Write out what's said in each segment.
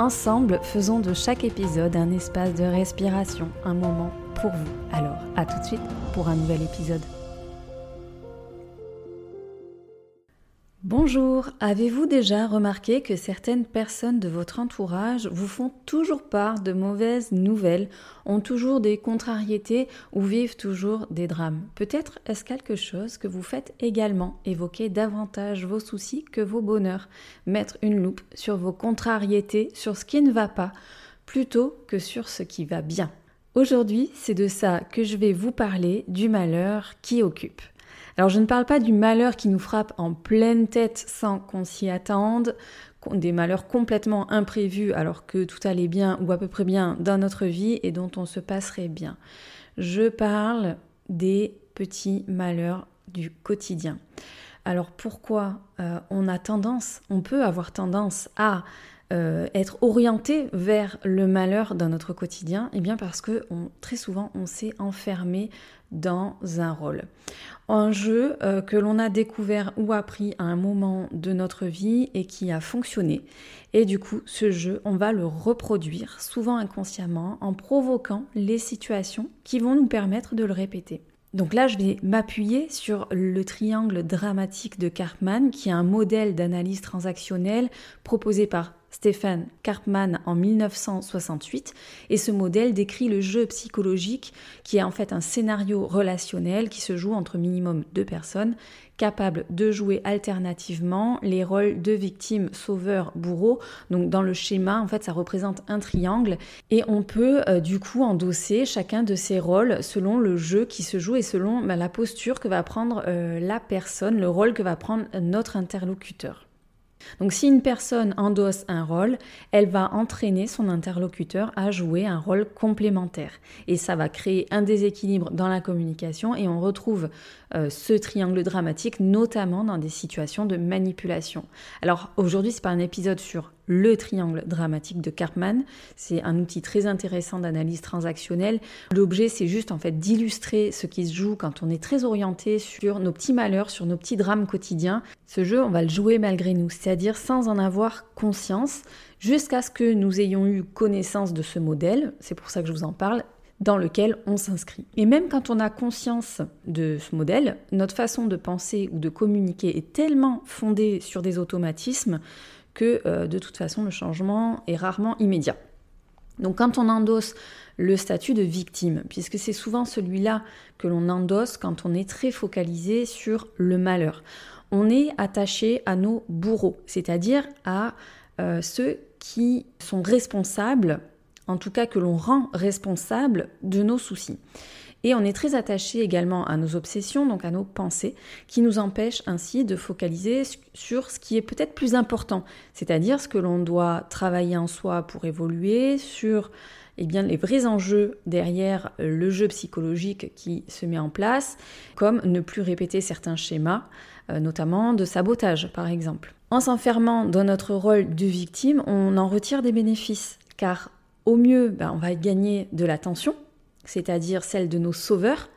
Ensemble, faisons de chaque épisode un espace de respiration, un moment pour vous. Alors, à tout de suite pour un nouvel épisode. Bonjour, avez-vous déjà remarqué que certaines personnes de votre entourage vous font toujours part de mauvaises nouvelles, ont toujours des contrariétés ou vivent toujours des drames? Peut-être est-ce quelque chose que vous faites également, évoquer davantage vos soucis que vos bonheurs, mettre une loupe sur vos contrariétés, sur ce qui ne va pas, plutôt que sur ce qui va bien? Aujourd'hui, c'est de ça que je vais vous parler, du malheur qui occupe. Alors je ne parle pas du malheur qui nous frappe en pleine tête sans qu'on s'y attende, des malheurs complètement imprévus alors que tout allait bien ou à peu près bien dans notre vie et dont on se passerait bien. Je parle des petits malheurs du quotidien. Alors pourquoi euh, on a tendance, on peut avoir tendance à euh, être orienté vers le malheur dans notre quotidien? Eh bien parce que très souvent on s'est enfermé dans un rôle. Un jeu euh, que l'on a découvert ou appris à un moment de notre vie et qui a fonctionné. Et du coup, ce jeu, on va le reproduire, souvent inconsciemment, en provoquant les situations qui vont nous permettre de le répéter. Donc là, je vais m'appuyer sur le triangle dramatique de Karpman, qui est un modèle d'analyse transactionnelle proposé par Stéphane Karpman en 1968 et ce modèle décrit le jeu psychologique qui est en fait un scénario relationnel qui se joue entre minimum deux personnes capables de jouer alternativement les rôles de victime, sauveur, bourreau. Donc dans le schéma, en fait, ça représente un triangle et on peut euh, du coup endosser chacun de ces rôles selon le jeu qui se joue et selon bah, la posture que va prendre euh, la personne, le rôle que va prendre notre interlocuteur. Donc si une personne endosse un rôle, elle va entraîner son interlocuteur à jouer un rôle complémentaire. Et ça va créer un déséquilibre dans la communication et on retrouve euh, ce triangle dramatique notamment dans des situations de manipulation. Alors aujourd'hui, c'est pas un épisode sur le triangle dramatique de Karpman. C'est un outil très intéressant d'analyse transactionnelle. L'objet, c'est juste en fait d'illustrer ce qui se joue quand on est très orienté sur nos petits malheurs, sur nos petits drames quotidiens. Ce jeu, on va le jouer malgré nous, c'est-à-dire sans en avoir conscience, jusqu'à ce que nous ayons eu connaissance de ce modèle. C'est pour ça que je vous en parle dans lequel on s'inscrit. Et même quand on a conscience de ce modèle, notre façon de penser ou de communiquer est tellement fondée sur des automatismes que euh, de toute façon le changement est rarement immédiat. Donc quand on endosse le statut de victime, puisque c'est souvent celui-là que l'on endosse quand on est très focalisé sur le malheur, on est attaché à nos bourreaux, c'est-à-dire à euh, ceux qui sont responsables, en tout cas que l'on rend responsables de nos soucis. Et on est très attaché également à nos obsessions, donc à nos pensées, qui nous empêchent ainsi de focaliser sur ce qui est peut-être plus important, c'est-à-dire ce que l'on doit travailler en soi pour évoluer, sur eh bien, les vrais enjeux derrière le jeu psychologique qui se met en place, comme ne plus répéter certains schémas, euh, notamment de sabotage par exemple. En s'enfermant dans notre rôle de victime, on en retire des bénéfices, car au mieux, ben, on va gagner de l'attention, c'est-à-dire celle de nos sauveurs,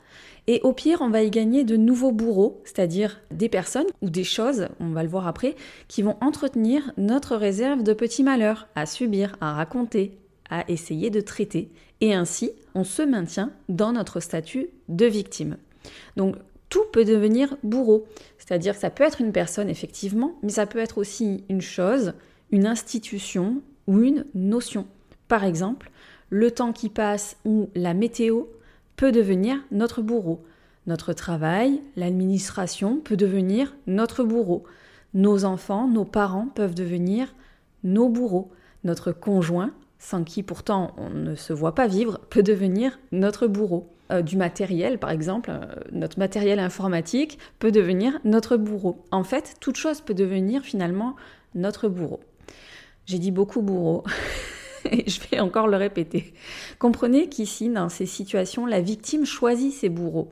et au pire, on va y gagner de nouveaux bourreaux, c'est-à-dire des personnes ou des choses, on va le voir après, qui vont entretenir notre réserve de petits malheurs à subir, à raconter, à essayer de traiter. Et ainsi, on se maintient dans notre statut de victime. Donc, tout peut devenir bourreau. C'est-à-dire ça peut être une personne, effectivement, mais ça peut être aussi une chose, une institution ou une notion. Par exemple, le temps qui passe ou la météo peut devenir notre bourreau. Notre travail, l'administration peut devenir notre bourreau. Nos enfants, nos parents peuvent devenir nos bourreaux. Notre conjoint, sans qui pourtant on ne se voit pas vivre, peut devenir notre bourreau. Euh, du matériel, par exemple, euh, notre matériel informatique peut devenir notre bourreau. En fait, toute chose peut devenir finalement notre bourreau. J'ai dit beaucoup bourreau. et je vais encore le répéter. Comprenez qu'ici, dans ces situations, la victime choisit ses bourreaux.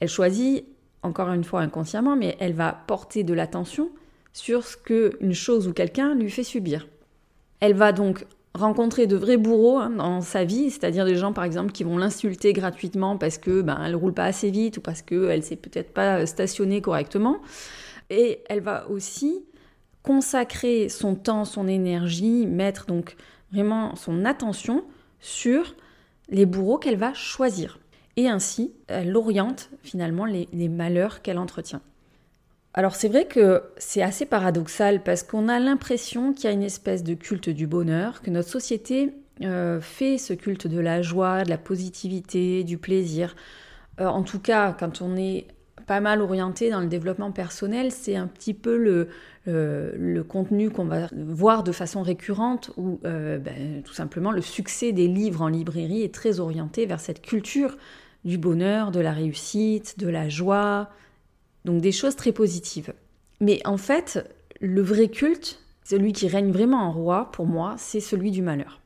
Elle choisit, encore une fois inconsciemment, mais elle va porter de l'attention sur ce qu'une chose ou quelqu'un lui fait subir. Elle va donc rencontrer de vrais bourreaux hein, dans sa vie, c'est-à-dire des gens par exemple qui vont l'insulter gratuitement parce que ben elle roule pas assez vite ou parce qu'elle s'est peut-être pas stationnée correctement. Et elle va aussi consacrer son temps, son énergie, mettre donc vraiment son attention sur les bourreaux qu'elle va choisir. Et ainsi, elle oriente finalement les, malheurs qu'elle entretient. Alors c'est vrai que c'est assez paradoxal parce qu'on a l'impression qu'il y a une espèce de culte du bonheur, que notre société euh, fait ce culte de la joie, de la positivité, du plaisir. Euh, en tout cas, quand on est pas mal orienté dans le développement personnel, c'est un petit peu le, le contenu qu'on va voir de façon récurrente ou euh, ben, tout simplement le succès des livres en librairie est très orienté vers cette culture du bonheur, de la réussite, de la joie, donc des choses très positives. Mais en fait, le vrai culte, celui qui règne vraiment en roi, pour moi, c'est celui du malheur.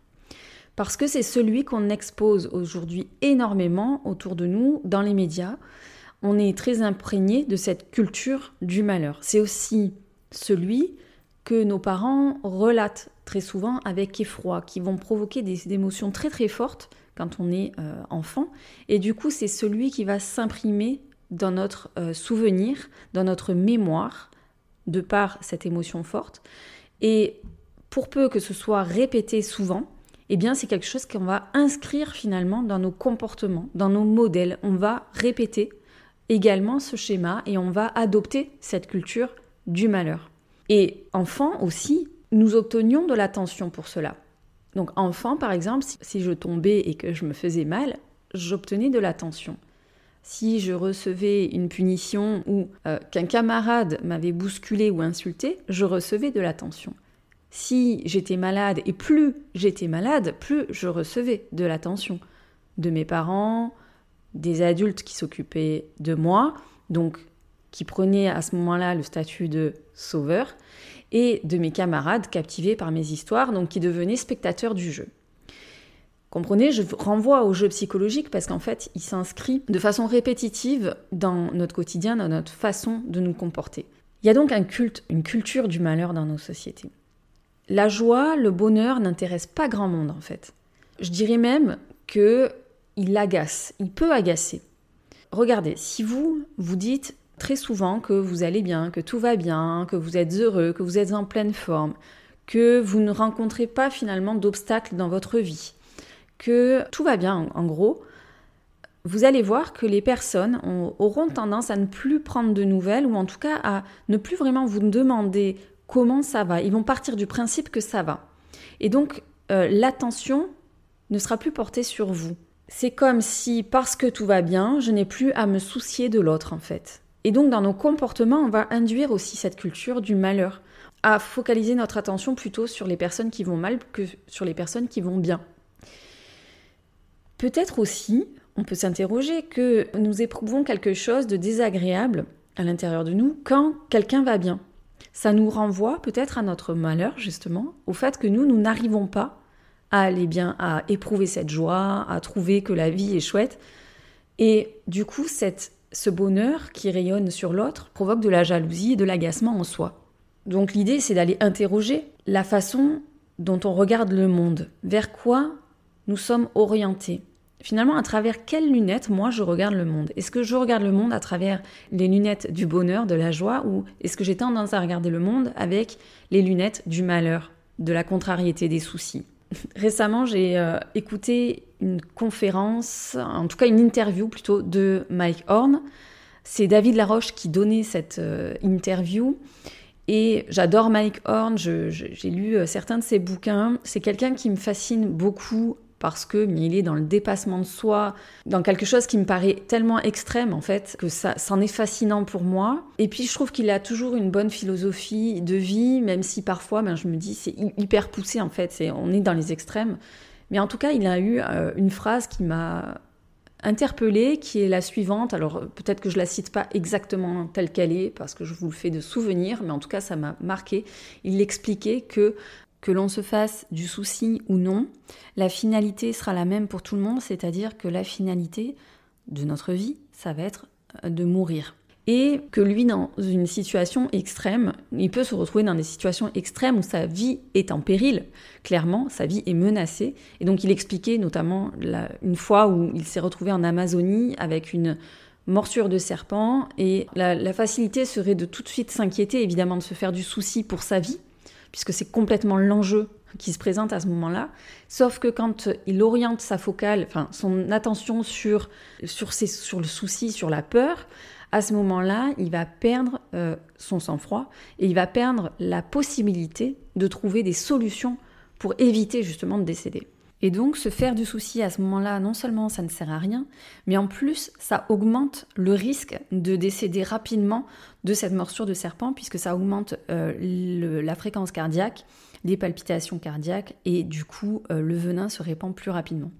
Parce que c'est celui qu'on expose aujourd'hui énormément autour de nous dans les médias. On est très imprégné de cette culture du malheur. C'est aussi celui que nos parents relatent très souvent avec effroi, qui vont provoquer des émotions très très fortes quand on est euh, enfant. Et du coup, c'est celui qui va s'imprimer dans notre euh, souvenir, dans notre mémoire, de par cette émotion forte. Et pour peu que ce soit répété souvent, eh bien c'est quelque chose qu'on va inscrire finalement dans nos comportements, dans nos modèles. On va répéter également ce schéma et on va adopter cette culture du malheur. Et enfant aussi, nous obtenions de l'attention pour cela. Donc enfant, par exemple, si je tombais et que je me faisais mal, j'obtenais de l'attention si je recevais une punition ou euh, qu'un camarade m'avait bousculé ou insulté, je recevais de l'attention. Si j'étais malade, et plus j'étais malade, plus je recevais de l'attention de mes parents, des adultes qui s'occupaient de moi, donc qui prenaient à ce moment-là le statut de sauveur, et de mes camarades captivés par mes histoires, donc qui devenaient spectateurs du jeu. Comprenez, je renvoie au jeu psychologique parce qu'en fait, il s'inscrit de façon répétitive dans notre quotidien, dans notre façon de nous comporter. Il y a donc un culte, une culture du malheur dans nos sociétés. La joie, le bonheur n'intéresse pas grand monde en fait. Je dirais même que il agace, il peut agacer. Regardez, si vous vous dites très souvent que vous allez bien, que tout va bien, que vous êtes heureux, que vous êtes en pleine forme, que vous ne rencontrez pas finalement d'obstacles dans votre vie, que tout va bien en gros, vous allez voir que les personnes auront tendance à ne plus prendre de nouvelles ou en tout cas à ne plus vraiment vous demander comment ça va. Ils vont partir du principe que ça va. Et donc euh, l'attention ne sera plus portée sur vous. C'est comme si parce que tout va bien, je n'ai plus à me soucier de l'autre en fait. Et donc dans nos comportements, on va induire aussi cette culture du malheur, à focaliser notre attention plutôt sur les personnes qui vont mal que sur les personnes qui vont bien. Peut-être aussi, on peut s'interroger que nous éprouvons quelque chose de désagréable à l'intérieur de nous quand quelqu'un va bien. Ça nous renvoie peut-être à notre malheur, justement, au fait que nous, nous n'arrivons pas à aller bien, à éprouver cette joie, à trouver que la vie est chouette. Et du coup, cette, ce bonheur qui rayonne sur l'autre provoque de la jalousie et de l'agacement en soi. Donc l'idée, c'est d'aller interroger la façon dont on regarde le monde, vers quoi nous sommes orientés finalement, à travers quelles lunettes moi je regarde le monde? Est-ce que je regarde le monde à travers les lunettes du bonheur, de la joie, ou est-ce que j'ai tendance à regarder le monde avec les lunettes du malheur, de la contrariété, des soucis? Récemment, j'ai euh, écouté une conférence, en tout cas une interview plutôt, de Mike Horn. C'est David Laroche qui donnait cette euh, interview. Et j'adore Mike Horn, j'ai lu euh, certains de ses bouquins. C'est quelqu'un qui me fascine beaucoup parce que il est dans le dépassement de soi, dans quelque chose qui me paraît tellement extrême en fait que ça, c'en est fascinant pour moi. Et puis je trouve qu'il a toujours une bonne philosophie de vie, même si parfois, ben, je me dis c'est hyper poussé en fait, c'est, on est dans les extrêmes. Mais en tout cas, il a eu euh, une phrase qui m'a interpellée, qui est la suivante. Alors peut-être que je la cite pas exactement telle qu'elle est, parce que je vous le fais de souvenir, mais en tout cas ça m'a marqué. Il expliquait que que l'on se fasse du souci ou non, la finalité sera la même pour tout le monde, c'est-à-dire que la finalité de notre vie, ça va être euh, de mourir. Et que lui, dans une situation extrême, il peut se retrouver dans des situations extrêmes où sa vie est en péril. Clairement, sa vie est menacée. Et donc, il expliquait notamment une fois où il s'est retrouvé en Amazonie avec une morsure de serpent. Et la facilité serait de tout de suite s'inquiéter, évidemment, de se faire du souci pour sa vie puisque c'est complètement l'enjeu qui se présente à ce moment-là. Sauf que quand il oriente sa focale, enfin son attention sur, sur, sur le souci, sur la peur, à ce moment-là, il va perdre euh, son sang-froid et il va perdre la possibilité de trouver des solutions pour éviter justement de décéder. Et donc, se faire du souci à ce moment-là, non seulement ça ne sert à rien, mais en plus, ça augmente le risque de décéder rapidement de cette morsure de serpent, puisque ça augmente euh, la fréquence cardiaque, les palpitations cardiaques, et du coup, euh, le venin se répand plus rapidement.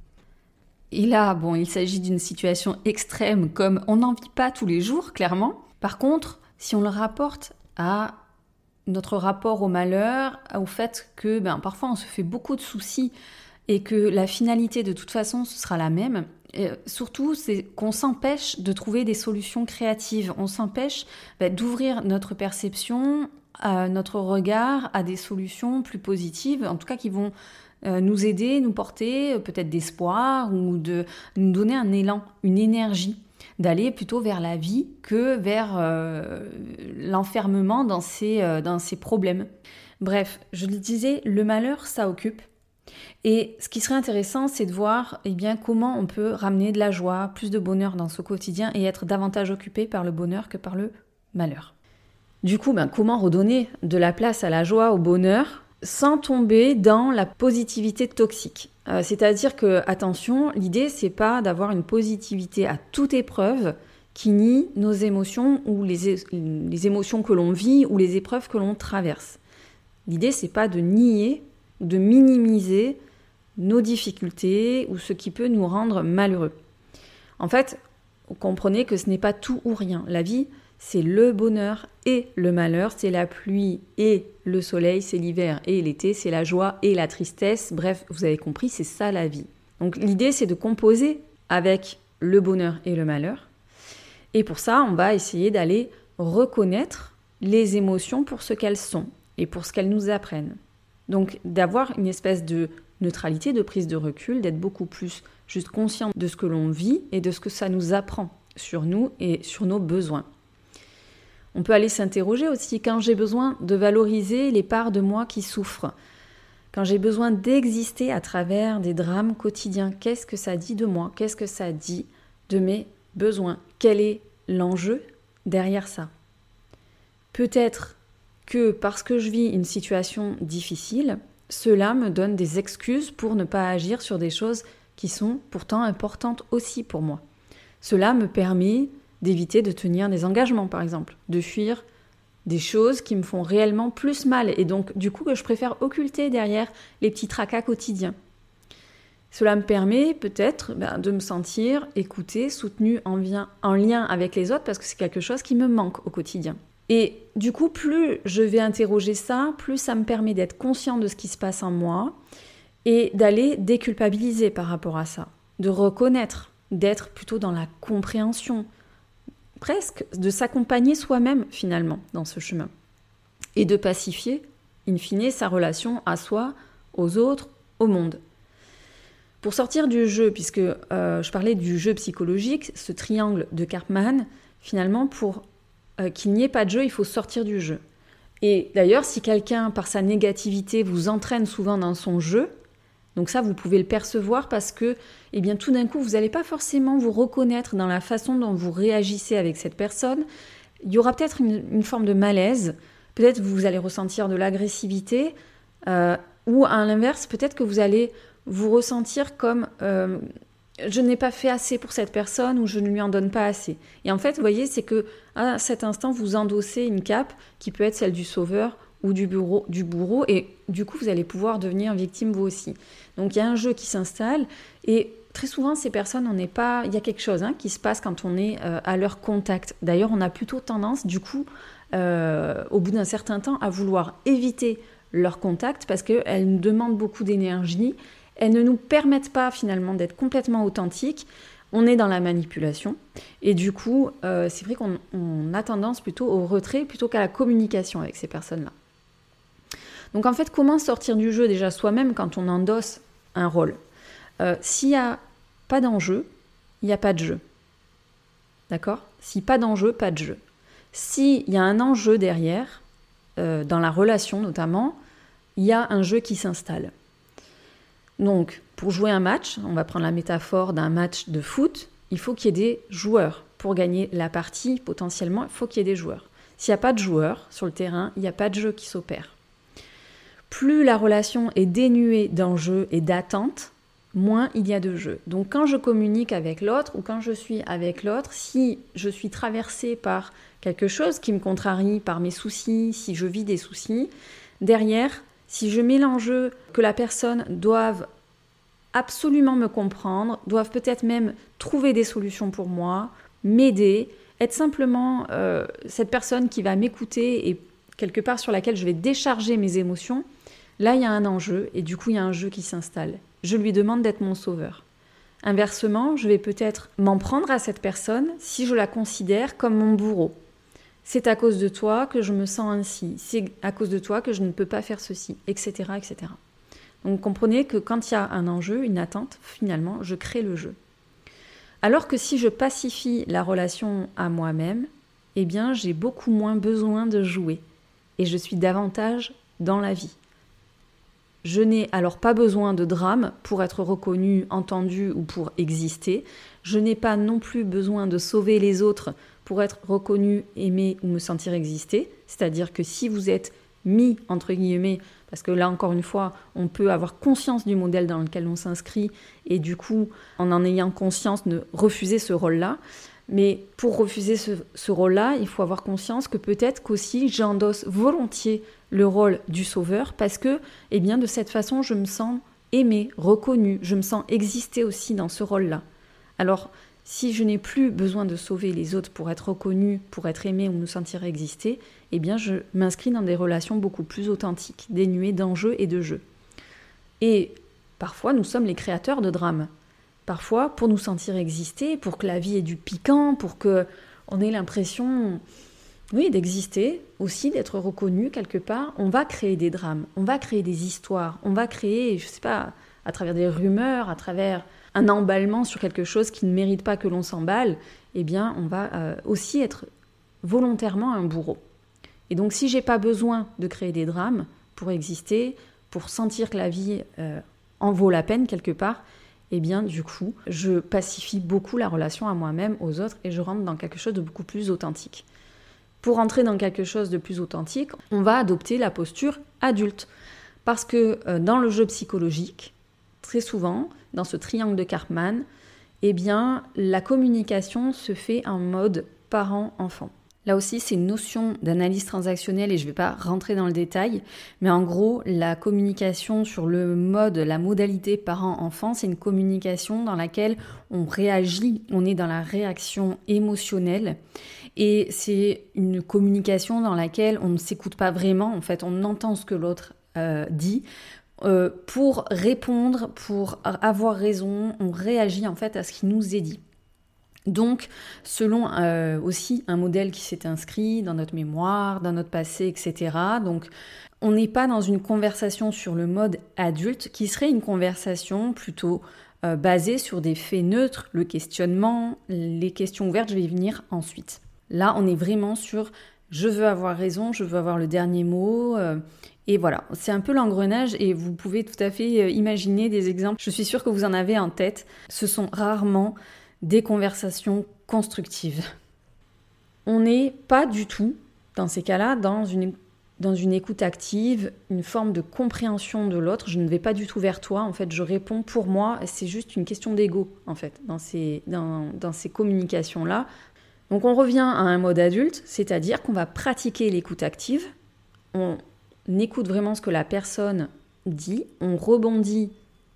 Et là, bon, il s'agit d'une situation extrême, comme on n'en vit pas tous les jours, clairement. Par contre, si on le rapporte à notre rapport au malheur, au fait que ben, parfois on se fait beaucoup de soucis et que la finalité de toute façon ce sera la même. surtout, c'est qu'on s'empêche de trouver des solutions créatives. On s'empêche bah, d'ouvrir notre perception, à notre regard à des solutions plus positives, en tout cas qui vont euh, nous aider, nous porter euh, peut-être d'espoir ou de nous donner un élan, une énergie d'aller plutôt vers la vie que vers euh, l'enfermement dans dans ces problèmes. Bref, je le disais, le malheur, ça occupe. Et ce qui serait intéressant, c'est de voir eh bien, comment on peut ramener de la joie, plus de bonheur dans ce quotidien et être davantage occupé par le bonheur que par le malheur. Du coup, ben, comment redonner de la place à la joie, au bonheur, sans tomber dans la positivité toxique? Euh, C'est-à-dire que, attention, l'idée, c'est pas d'avoir une positivité à toute épreuve qui nie nos émotions ou les, les émotions que l'on vit ou les épreuves que l'on traverse. L'idée, c'est pas de nier de minimiser nos difficultés ou ce qui peut nous rendre malheureux. En fait, comprenez que ce n'est pas tout ou rien. La vie, c'est le bonheur et le malheur, c'est la pluie et le soleil, c'est l'hiver et l'été, c'est la joie et la tristesse. Bref, vous avez compris, c'est ça la vie. Donc l'idée, c'est de composer avec le bonheur et le malheur. Et pour ça, on va essayer d'aller reconnaître les émotions pour ce qu'elles sont et pour ce qu'elles nous apprennent. Donc d'avoir une espèce de neutralité, de prise de recul, d'être beaucoup plus juste conscient de ce que l'on vit et de ce que ça nous apprend sur nous et sur nos besoins. On peut aller s'interroger aussi quand j'ai besoin de valoriser les parts de moi qui souffrent, quand j'ai besoin d'exister à travers des drames quotidiens, qu'est-ce que ça dit de moi? Qu'est-ce que ça dit de mes besoins? Quel est l'enjeu derrière ça? Peut-être que parce que je vis une situation difficile, cela me donne des excuses pour ne pas agir sur des choses qui sont pourtant importantes aussi pour moi. Cela me permet d'éviter de tenir des engagements, par exemple, de fuir des choses qui me font réellement plus mal et donc du coup que je préfère occulter derrière les petits tracas quotidiens. Cela me permet peut-être ben, de me sentir écoutée, soutenue en lien avec les autres parce que c'est quelque chose qui me manque au quotidien. Et du coup, plus je vais interroger ça, plus ça me permet d'être conscient de ce qui se passe en moi et d'aller déculpabiliser par rapport à ça, de reconnaître, d'être plutôt dans la compréhension, presque de s'accompagner soi-même finalement dans ce chemin et de pacifier, in fine, sa relation à soi, aux autres, au monde. Pour sortir du jeu, puisque euh, je parlais du jeu psychologique, ce triangle de Karpman, finalement, pour euh, qu'il n'y ait pas de jeu, il faut sortir du jeu. Et d'ailleurs, si quelqu'un, par sa négativité, vous entraîne souvent dans son jeu, donc ça, vous pouvez le percevoir parce que, eh bien, tout d'un coup, vous n'allez pas forcément vous reconnaître dans la façon dont vous réagissez avec cette personne. Il y aura peut-être une, forme de malaise, peut-être vous allez ressentir de l'agressivité, euh, ou à l'inverse, peut-être que vous allez vous ressentir comme euh, je n'ai pas fait assez pour cette personne ou je ne lui en donne pas assez. Et en fait, vous voyez, c'est que à cet instant, vous endossez une cape qui peut être celle du sauveur ou du, bureau, du bourreau, et du coup, vous allez pouvoir devenir victime vous aussi. Donc, il y a un jeu qui s'installe, et très souvent, ces personnes, on n'est pas. Il y a quelque chose hein, qui se passe quand on est euh, à leur contact. D'ailleurs, on a plutôt tendance, du coup, euh, au bout d'un certain temps, à vouloir éviter leur contact parce qu'elles nous demandent beaucoup d'énergie, elles ne nous permettent pas finalement d'être complètement authentiques. On est dans la manipulation et du coup, euh, c'est vrai qu'on a tendance plutôt au retrait plutôt qu'à la communication avec ces personnes-là. Donc en fait, comment sortir du jeu déjà soi-même quand on endosse un rôle? Euh, S'il n'y a pas d'enjeu, il n'y a pas de jeu. D'accord? Si pas d'enjeu, pas de jeu. S'il y a un enjeu derrière, euh, dans la relation notamment, il y a un jeu qui s'installe. Donc, pour jouer un match, on va prendre la métaphore d'un match de foot, il faut qu'il y ait des joueurs. Pour gagner la partie, potentiellement, il faut qu'il y ait des joueurs. S'il n'y a pas de joueurs sur le terrain, il n'y a pas de jeu qui s'opère. Plus la relation est dénuée d'enjeux et d'attentes, moins il y a de jeu. Donc quand je communique avec l'autre ou quand je suis avec l'autre, si je suis traversée par quelque chose qui me contrarie, par mes soucis, si je vis des soucis, derrière, si je mets l'enjeu que la personne doive absolument me comprendre, doivent peut-être même trouver des solutions pour moi, m'aider, être simplement euh, cette personne qui va m'écouter et quelque part sur laquelle je vais décharger mes émotions, là il y a un enjeu et du coup il y a un jeu qui s'installe. Je lui demande d'être mon sauveur. Inversement, je vais peut-être m'en prendre à cette personne si je la considère comme mon bourreau. C'est à cause de toi que je me sens ainsi, c'est à cause de toi que je ne peux pas faire ceci, etc. etc. Donc comprenez que quand il y a un enjeu, une attente, finalement, je crée le jeu. Alors que si je pacifie la relation à moi-même, eh bien j'ai beaucoup moins besoin de jouer et je suis davantage dans la vie. Je n'ai alors pas besoin de drame pour être reconnu, entendu ou pour exister. Je n'ai pas non plus besoin de sauver les autres pour être reconnu, aimé ou me sentir exister. C'est-à-dire que si vous êtes mis, entre guillemets, parce que là encore une fois, on peut avoir conscience du modèle dans lequel on s'inscrit et du coup, en en ayant conscience, de refuser ce rôle-là. Mais pour refuser ce, rôle-là, il faut avoir conscience que peut-être qu'aussi j'endosse volontiers le rôle du sauveur parce que, eh bien, de cette façon, je me sens aimé, reconnu, je me sens exister aussi dans ce rôle-là. Alors, si je n'ai plus besoin de sauver les autres pour être reconnu, pour être aimé ou me sentir exister, eh bien, je m'inscris dans des relations beaucoup plus authentiques, dénuées d'enjeux et de jeux. Et parfois, nous sommes les créateurs de drames. Parfois, pour nous sentir exister, pour que la vie ait du piquant, pour que on ait l'impression, oui, d'exister, aussi d'être reconnu quelque part, on va créer des drames, on va créer des histoires, on va créer, je sais pas, à travers des rumeurs, à travers un emballement sur quelque chose qui ne mérite pas que l'on s'emballe, eh bien, on va euh, aussi être volontairement un bourreau. Et donc, si j'ai pas besoin de créer des drames pour exister, pour sentir que la vie euh, en vaut la peine quelque part, eh bien du coup, je pacifie beaucoup la relation à moi-même, aux autres, et je rentre dans quelque chose de beaucoup plus authentique. Pour entrer dans quelque chose de plus authentique, on va adopter la posture adulte. Parce que euh, dans le jeu psychologique, très souvent, dans ce triangle de Karpman, eh bien, la communication se fait en mode parent-enfant. Là aussi, c'est une notion d'analyse transactionnelle et je ne vais pas rentrer dans le détail, mais en gros, la communication sur le mode, la modalité parent-enfant, c'est une communication dans laquelle on réagit, on est dans la réaction émotionnelle et c'est une communication dans laquelle on ne s'écoute pas vraiment, en fait, on entend ce que l'autre euh, dit. Euh, pour répondre, pour avoir raison, on réagit en fait à ce qui nous est dit. Donc, selon euh, aussi un modèle qui s'est inscrit dans notre mémoire, dans notre passé, etc. Donc, on n'est pas dans une conversation sur le mode adulte, qui serait une conversation plutôt euh, basée sur des faits neutres, le questionnement, les questions ouvertes, je vais y venir ensuite. Là, on est vraiment sur je veux avoir raison, je veux avoir le dernier mot. Et voilà, c'est un peu l'engrenage et vous pouvez tout à fait imaginer des exemples. Je suis sûre que vous en avez en tête. Ce sont rarement des conversations constructives. On n'est pas du tout, dans ces cas-là, dans une, dans une écoute active, une forme de compréhension de l'autre. Je ne vais pas du tout vers toi, en fait, je réponds pour moi, c'est juste une question d'ego, en fait, dans ces, dans, dans ces communications-là. Donc on revient à un mode adulte, c'est-à-dire qu'on va pratiquer l'écoute active, écoute vraiment ce que la personne dit, on rebondit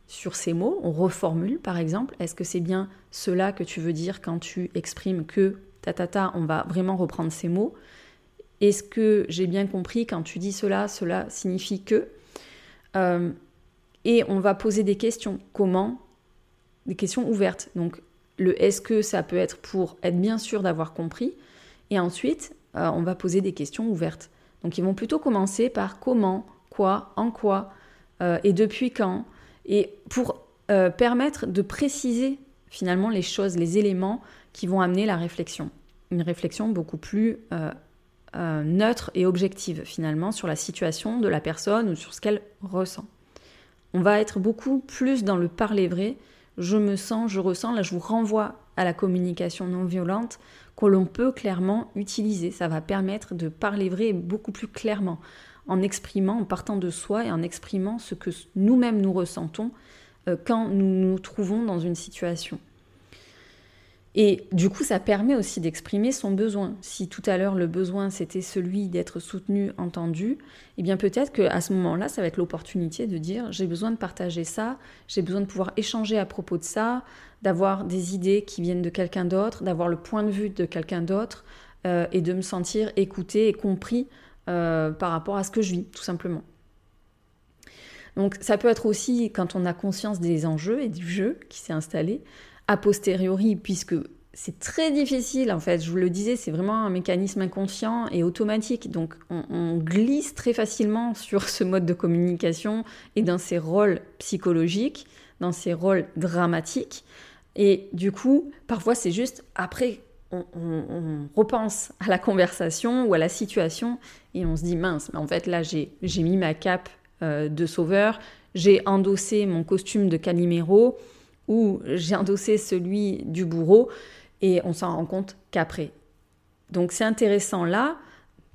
sur ces mots, on reformule par exemple, est-ce que c'est bien cela que tu veux dire quand tu exprimes que ta ta, on va vraiment reprendre ces mots? Est-ce que j'ai bien compris quand tu dis cela, cela signifie que euh, Et on va poser des questions. Comment? Des questions ouvertes. Donc le est-ce que ça peut être pour être bien sûr d'avoir compris. Et ensuite, euh, on va poser des questions ouvertes. Donc ils vont plutôt commencer par comment, quoi, en quoi, euh, et depuis quand. Et pour permettre de préciser finalement les choses, les éléments qui vont amener la réflexion. Une réflexion beaucoup plus euh, neutre et objective finalement sur la situation de la personne ou sur ce qu'elle ressent. On va être beaucoup plus dans le parler vrai, je me sens, je ressens, là je vous renvoie à la communication non violente que l'on peut clairement utiliser. Ça va permettre de parler vrai beaucoup plus clairement, en exprimant, en partant de soi et en exprimant ce que nous-mêmes nous ressentons euh, quand nous nous trouvons dans une situation. Et du coup, ça permet aussi d'exprimer son besoin. Si tout à l'heure le besoin c'était celui d'être soutenu, entendu, eh bien peut-être qu'à ce moment-là, ça va être l'opportunité de dire j'ai besoin de partager ça, j'ai besoin de pouvoir échanger à propos de ça, d'avoir des idées qui viennent de quelqu'un d'autre, d'avoir le point de vue de quelqu'un d'autre euh, et de me sentir écouté et compris euh, par rapport à ce que je vis, tout simplement. Donc ça peut être aussi quand on a conscience des enjeux et du jeu qui s'est installé, a posteriori, puisque c'est très difficile, en fait, je vous le disais, c'est vraiment un mécanisme inconscient et automatique. Donc on, glisse très facilement sur ce mode de communication et dans ses rôles psychologiques, dans ses rôles dramatiques. Et du coup, parfois c'est juste après, on, repense à la conversation ou à la situation et on se dit mince, mais en fait là j'ai mis ma cape euh, de sauveur, j'ai endossé mon costume de Calimero ou j'ai endossé celui du bourreau et on s'en rend compte qu'après. Donc c'est intéressant là,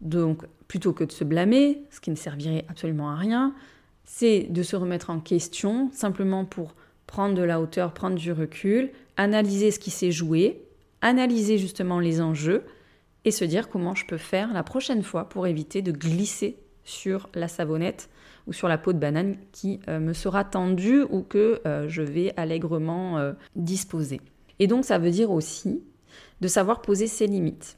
donc plutôt que de se blâmer, ce qui ne servirait absolument à rien, c'est de se remettre en question simplement pour prendre de la hauteur, prendre du recul, analyser ce qui s'est joué, analyser justement les enjeux et se dire comment je peux faire la prochaine fois pour éviter de glisser sur la savonnette ou sur la peau de banane qui euh, me sera tendue ou que euh, je vais allègrement euh, disposer. Et donc ça veut dire aussi de savoir poser ses limites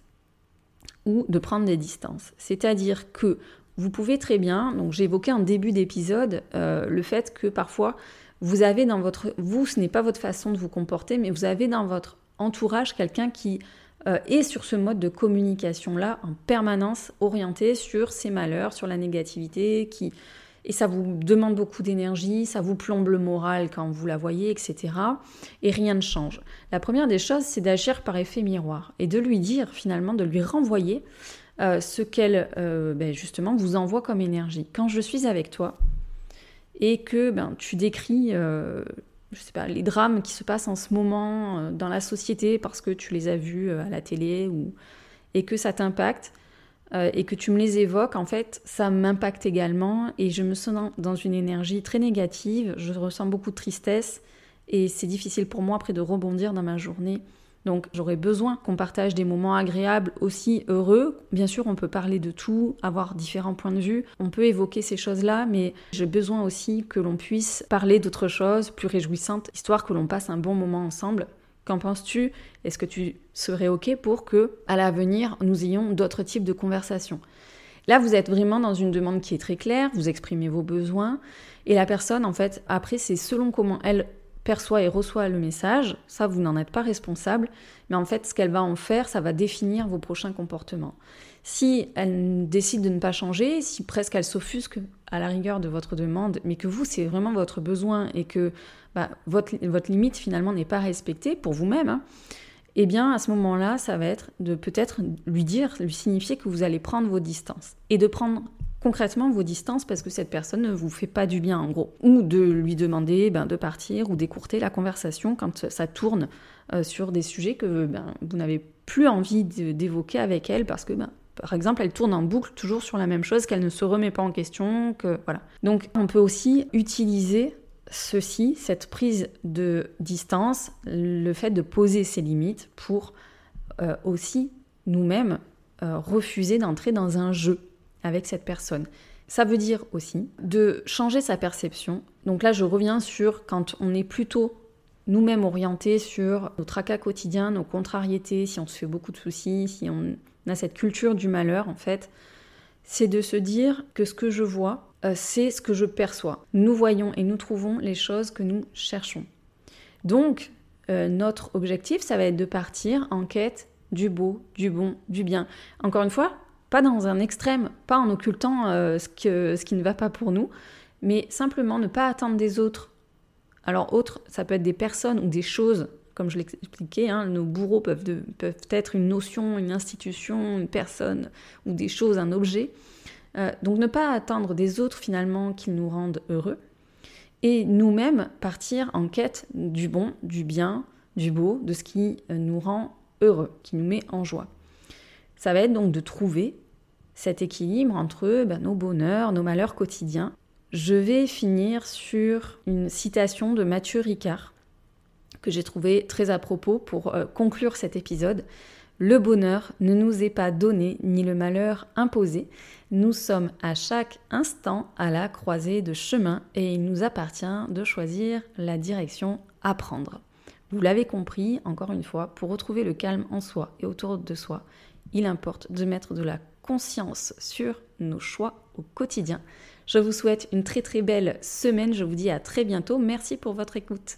ou de prendre des distances. C'est-à-dire que vous pouvez très bien, donc évoqué en début d'épisode le fait que parfois vous avez dans votre, vous ce n'est pas votre façon de vous comporter, mais vous avez dans votre entourage quelqu'un qui est sur ce mode de communication-là en permanence orienté sur ses malheurs, sur la négativité, qui et ça vous demande beaucoup d'énergie, ça vous plombe le moral quand vous la voyez, etc. Et rien ne change. La première des choses, c'est d'agir par effet miroir et de lui dire finalement, de lui renvoyer euh, ce qu'elle euh, ben, justement vous envoie comme énergie. Quand je suis avec toi et que ben, tu décris, euh, je sais pas, les drames qui se passent en ce moment dans la société parce que tu les as vus à la télé ou et que ça t'impacte, euh, et que tu me les évoques, en fait, ça m'impacte également et je me sens dans une énergie très négative, je ressens beaucoup de tristesse et c'est difficile pour moi après de rebondir dans ma journée. Donc j'aurais besoin qu'on partage des moments agréables aussi heureux. Bien sûr, on peut parler de tout, avoir différents points de vue, on peut évoquer ces choses-là, mais j'ai besoin aussi que l'on puisse parler d'autres choses plus réjouissantes, histoire que l'on passe un bon moment ensemble. Qu'en penses-tu? Est-ce que tu serais OK pour que, à l'avenir, nous ayons d'autres types de conversations? Là, vous êtes vraiment dans une demande qui est très claire, vous exprimez vos besoins, et la personne, en fait, après, c'est selon comment elle perçoit et reçoit le message, ça, vous n'en êtes pas responsable, mais en fait, ce qu'elle va en faire, ça va définir vos prochains comportements. Si elle décide de ne pas changer, si presque elle s'offusque à la rigueur de votre demande, mais que vous, c'est vraiment votre besoin et que bah, votre, votre, limite finalement n'est pas respectée pour vous-même, hein, eh bien à ce moment-là, ça va être de peut-être lui dire, lui signifier que vous allez prendre vos distances et de prendre concrètement vos distances parce que cette personne ne vous fait pas du bien en gros. Ou de lui demander ben, de partir ou d'écourter la conversation quand ça tourne euh, sur des sujets que ben, vous n'avez plus envie d'évoquer avec elle parce que ben, par exemple, elle tourne en boucle toujours sur la même chose, qu'elle ne se remet pas en question, que voilà. Donc, on peut aussi utiliser ceci, cette prise de distance, le fait de poser ses limites pour euh, aussi nous-mêmes euh, refuser d'entrer dans un jeu avec cette personne. Ça veut dire aussi de changer sa perception. Donc là, je reviens sur quand on est plutôt nous-mêmes orientés sur nos tracas quotidiens, nos contrariétés, si on se fait beaucoup de soucis, si on on a cette culture du malheur en fait, c'est de se dire que ce que je vois, euh, c'est ce que je perçois. Nous voyons et nous trouvons les choses que nous cherchons. Donc, euh, notre objectif, ça va être de partir en quête du beau, du bon, du bien. Encore une fois, pas dans un extrême, pas en occultant euh, ce, ce qui ne va pas pour nous, mais simplement ne pas attendre des autres. Alors autres, ça peut être des personnes ou des choses, comme je l'expliquais, hein, nos bourreaux peuvent, être une notion, une institution, une personne ou des choses, un objet. Euh, donc ne pas attendre des autres finalement qu'ils nous rendent heureux, et nous-mêmes partir en quête du bon, du bien, du beau, de ce qui euh, nous rend heureux, qui nous met en joie. Ça va être donc de trouver cet équilibre entre ben, nos bonheurs, nos malheurs quotidiens. Je vais finir sur une citation de Mathieu Ricard que j'ai trouvé très à propos pour euh, conclure cet épisode. Le bonheur ne nous est pas donné ni le malheur imposé. Nous sommes à chaque instant à la croisée de chemin et il nous appartient de choisir la direction à prendre. Vous l'avez compris, encore une fois, pour retrouver le calme en soi et autour de soi, il importe de mettre de la conscience sur nos choix au quotidien. Je vous souhaite une très très belle semaine, je vous dis à très bientôt, merci pour votre écoute.